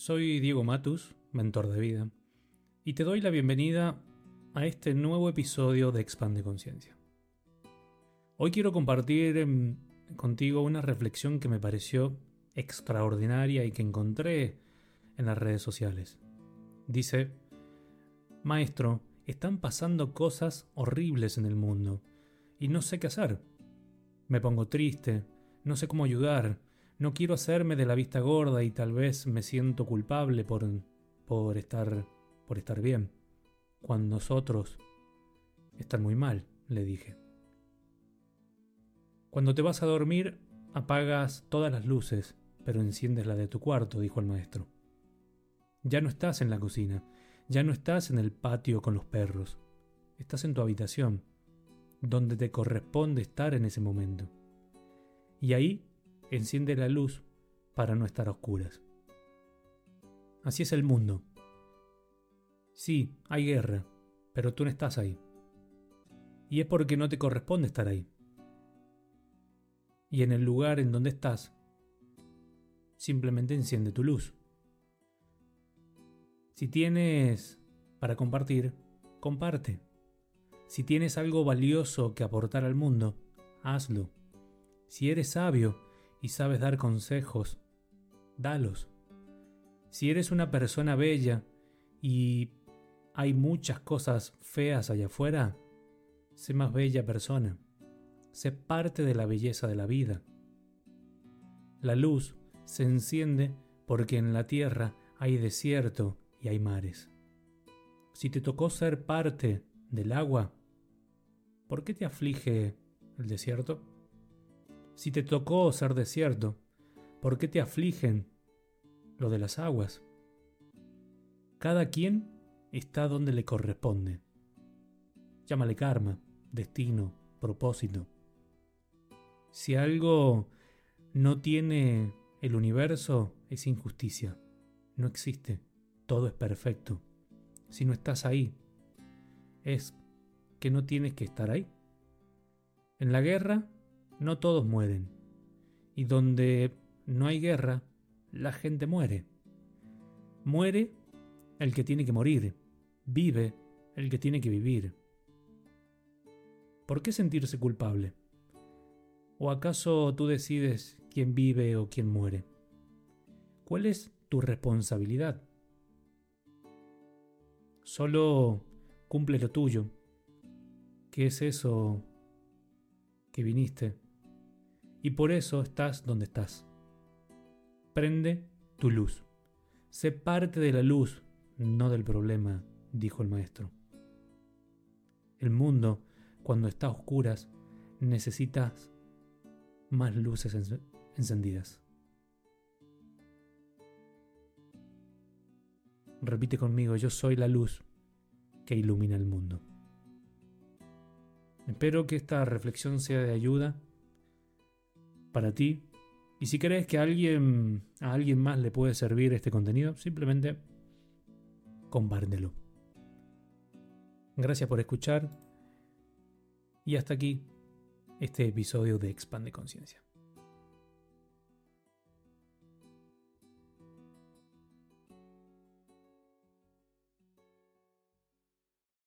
Soy Diego Matus, mentor de vida, y te doy la bienvenida a este nuevo episodio de Expande Conciencia. Hoy quiero compartir em, contigo una reflexión que me pareció extraordinaria y que encontré en las redes sociales. Dice, Maestro, están pasando cosas horribles en el mundo y no sé qué hacer. Me pongo triste, no sé cómo ayudar, no quiero hacerme de la vista gorda y tal vez me siento culpable por, por, estar, por estar bien, cuando nosotros están muy mal, le dije. Cuando te vas a dormir, apagas todas las luces, pero enciendes la de tu cuarto, dijo el maestro. Ya no estás en la cocina, ya no estás en el patio con los perros, estás en tu habitación, donde te corresponde estar en ese momento. Y ahí enciende la luz para no estar a oscuras. Así es el mundo. Sí, hay guerra, pero tú no estás ahí. Y es porque no te corresponde estar ahí. Y en el lugar en donde estás, simplemente enciende tu luz. Si tienes para compartir, comparte. Si tienes algo valioso que aportar al mundo, hazlo. Si eres sabio, y sabes dar consejos, dalos. Si eres una persona bella y hay muchas cosas feas allá afuera, sé más bella persona. Sé parte de la belleza de la vida. La luz se enciende porque en la tierra hay desierto y hay mares. Si te tocó ser parte del agua, ¿por qué te aflige el desierto? Si te tocó ser desierto, ¿por qué te afligen lo de las aguas? Cada quien está donde le corresponde. Llámale karma, destino, propósito. Si algo no tiene el universo, es injusticia. No existe. Todo es perfecto. Si no estás ahí, es que no tienes que estar ahí. En la guerra no todos mueren. Y donde no hay guerra, la gente muere. Muere el que tiene que morir. Vive el que tiene que vivir. ¿Por qué sentirse culpable? ¿O acaso tú decides quién vive o quién muere? ¿Cuál es tu responsabilidad? Solo cumple lo tuyo. ¿Qué es eso que viniste y por eso estás donde estás. Prende tu luz. Sé parte de la luz, no del problema, dijo el maestro. El mundo, cuando está a oscuras, necesitas más luces encendidas. Repite conmigo, yo soy la luz que ilumina el mundo. Espero que esta reflexión sea de ayuda para ti. Y si crees que a alguien, a alguien más le puede servir este contenido, simplemente compártelo. Gracias por escuchar. Y hasta aquí este episodio de Expande Conciencia.